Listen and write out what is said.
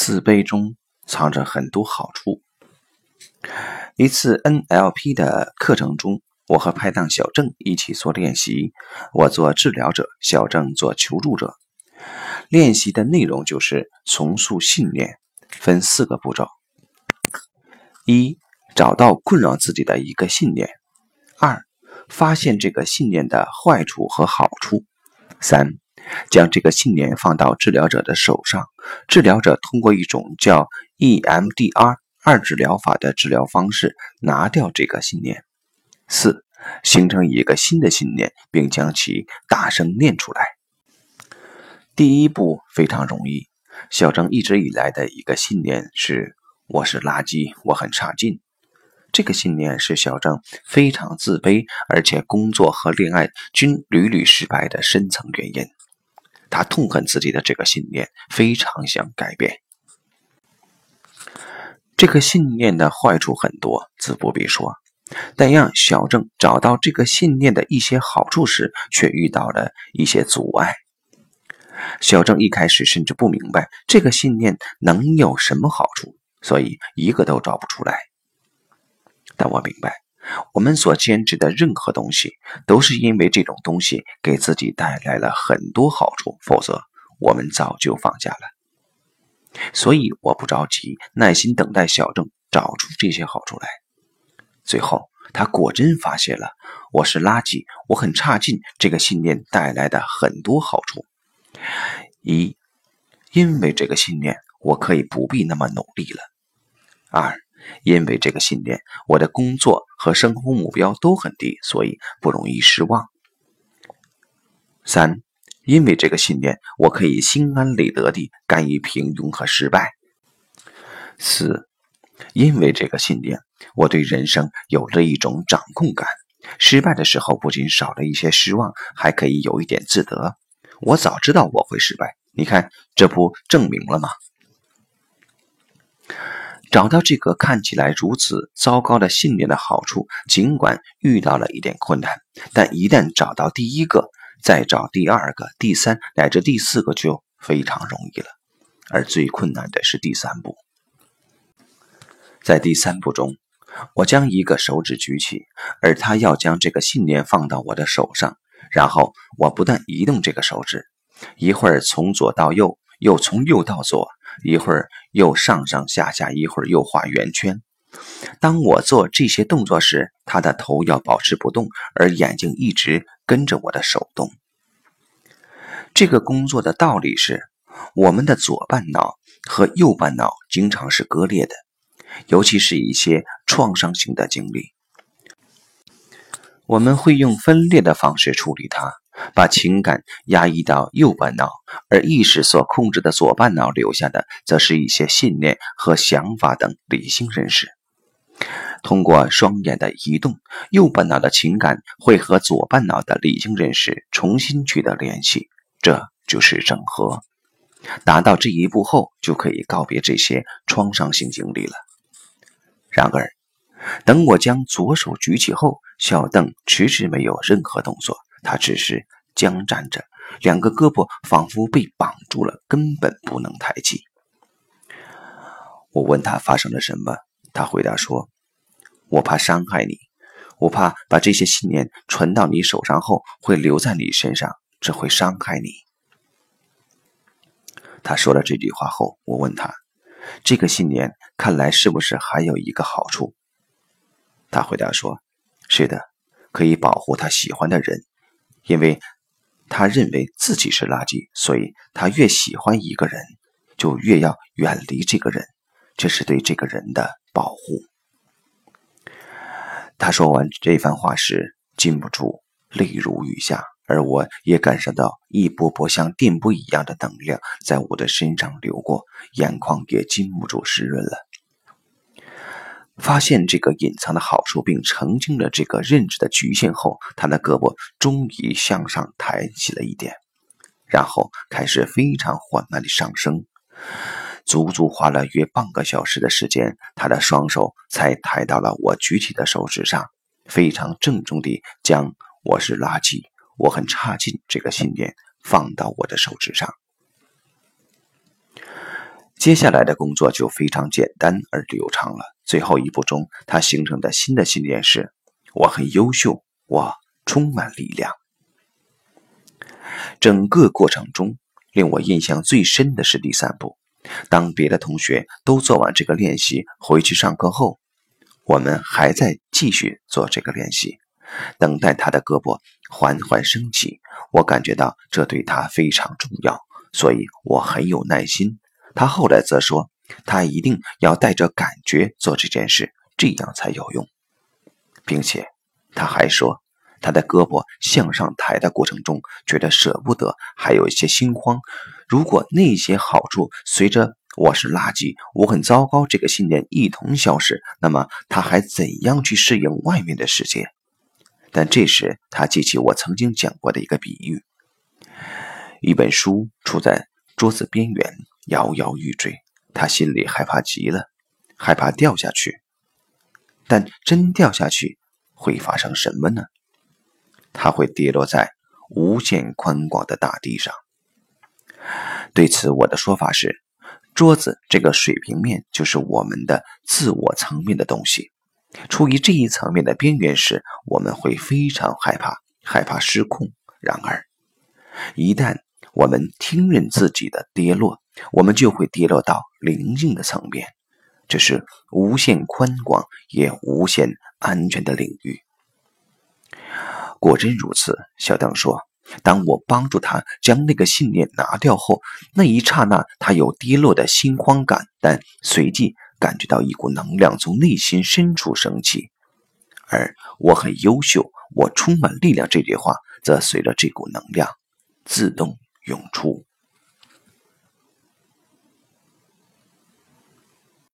自卑中藏着很多好处。一次 NLP 的课程中，我和拍档小郑一起做练习，我做治疗者，小郑做求助者。练习的内容就是重塑信念，分四个步骤：一、找到困扰自己的一个信念；二、发现这个信念的坏处和好处；三、将这个信念放到治疗者的手上，治疗者通过一种叫 EMDR 二治疗法的治疗方式拿掉这个信念；四、形成一个新的信念，并将其大声念出来。第一步非常容易，小郑一直以来的一个信念是“我是垃圾，我很差劲”。这个信念是小郑非常自卑，而且工作和恋爱均屡屡失败的深层原因。他痛恨自己的这个信念，非常想改变。这个信念的坏处很多，自不必说。但让小郑找到这个信念的一些好处时，却遇到了一些阻碍。小郑一开始甚至不明白这个信念能有什么好处，所以一个都找不出来。但我明白，我们所坚持的任何东西，都是因为这种东西给自己带来了很多好处，否则我们早就放下了。所以我不着急，耐心等待小郑找出这些好处来。最后，他果真发现了“我是垃圾，我很差劲”这个信念带来的很多好处。一，因为这个信念，我可以不必那么努力了。二。因为这个信念，我的工作和生活目标都很低，所以不容易失望。三，因为这个信念，我可以心安理得地甘于平庸和失败。四，因为这个信念，我对人生有了一种掌控感。失败的时候，不仅少了一些失望，还可以有一点自得。我早知道我会失败，你看，这不证明了吗？找到这个看起来如此糟糕的信念的好处，尽管遇到了一点困难，但一旦找到第一个，再找第二个、第三乃至第四个就非常容易了。而最困难的是第三步。在第三步中，我将一个手指举起，而他要将这个信念放到我的手上，然后我不断移动这个手指，一会儿从左到右，又从右到左。一会儿又上上下下，一会儿又画圆圈。当我做这些动作时，他的头要保持不动，而眼睛一直跟着我的手动。这个工作的道理是，我们的左半脑和右半脑经常是割裂的，尤其是一些创伤性的经历，我们会用分裂的方式处理它。把情感压抑到右半脑，而意识所控制的左半脑留下的，则是一些信念和想法等理性认识。通过双眼的移动，右半脑的情感会和左半脑的理性认识重新取得联系，这就是整合。达到这一步后，就可以告别这些创伤性经历了。然而，等我将左手举起后，小邓迟迟没有任何动作。他只是僵站着，两个胳膊仿佛被绑住了，根本不能抬起。我问他发生了什么，他回答说：“我怕伤害你，我怕把这些信念传到你手上后会留在你身上，这会伤害你。”他说了这句话后，我问他：“这个信念看来是不是还有一个好处？”他回答说：“是的，可以保护他喜欢的人。”因为他认为自己是垃圾，所以他越喜欢一个人，就越要远离这个人，这是对这个人的保护。他说完这番话时，禁不住泪如雨下，而我也感受到一波波像电波一样的能量在我的身上流过，眼眶也禁不住湿润了。发现这个隐藏的好处，并澄清了这个认知的局限后，他的胳膊终于向上抬起了一点，然后开始非常缓慢的上升，足足花了约半个小时的时间，他的双手才抬到了我举起的手指上，非常郑重地将“我是垃圾，我很差劲”这个信念放到我的手指上。接下来的工作就非常简单而流畅了。最后一步中，他形成的新的信念是：我很优秀，我充满力量。整个过程中，令我印象最深的是第三步。当别的同学都做完这个练习回去上课后，我们还在继续做这个练习，等待他的胳膊缓缓升起。我感觉到这对他非常重要，所以我很有耐心。他后来则说，他一定要带着感觉做这件事，这样才有用，并且他还说，他的胳膊向上抬的过程中觉得舍不得，还有一些心慌。如果那些好处随着“我是垃圾，我很糟糕”这个信念一同消失，那么他还怎样去适应外面的世界？但这时他记起我曾经讲过的一个比喻：一本书处在桌子边缘。摇摇欲坠，他心里害怕极了，害怕掉下去。但真掉下去会发生什么呢？他会跌落在无限宽广的大地上。对此，我的说法是：桌子这个水平面就是我们的自我层面的东西。处于这一层面的边缘时，我们会非常害怕，害怕失控。然而，一旦我们听任自己的跌落，我们就会跌落到灵性的层面，这是无限宽广也无限安全的领域。果真如此，小邓说：“当我帮助他将那个信念拿掉后，那一刹那，他有跌落的心慌感，但随即感觉到一股能量从内心深处升起。而我很优秀，我充满力量。这句话则随着这股能量自动涌出。”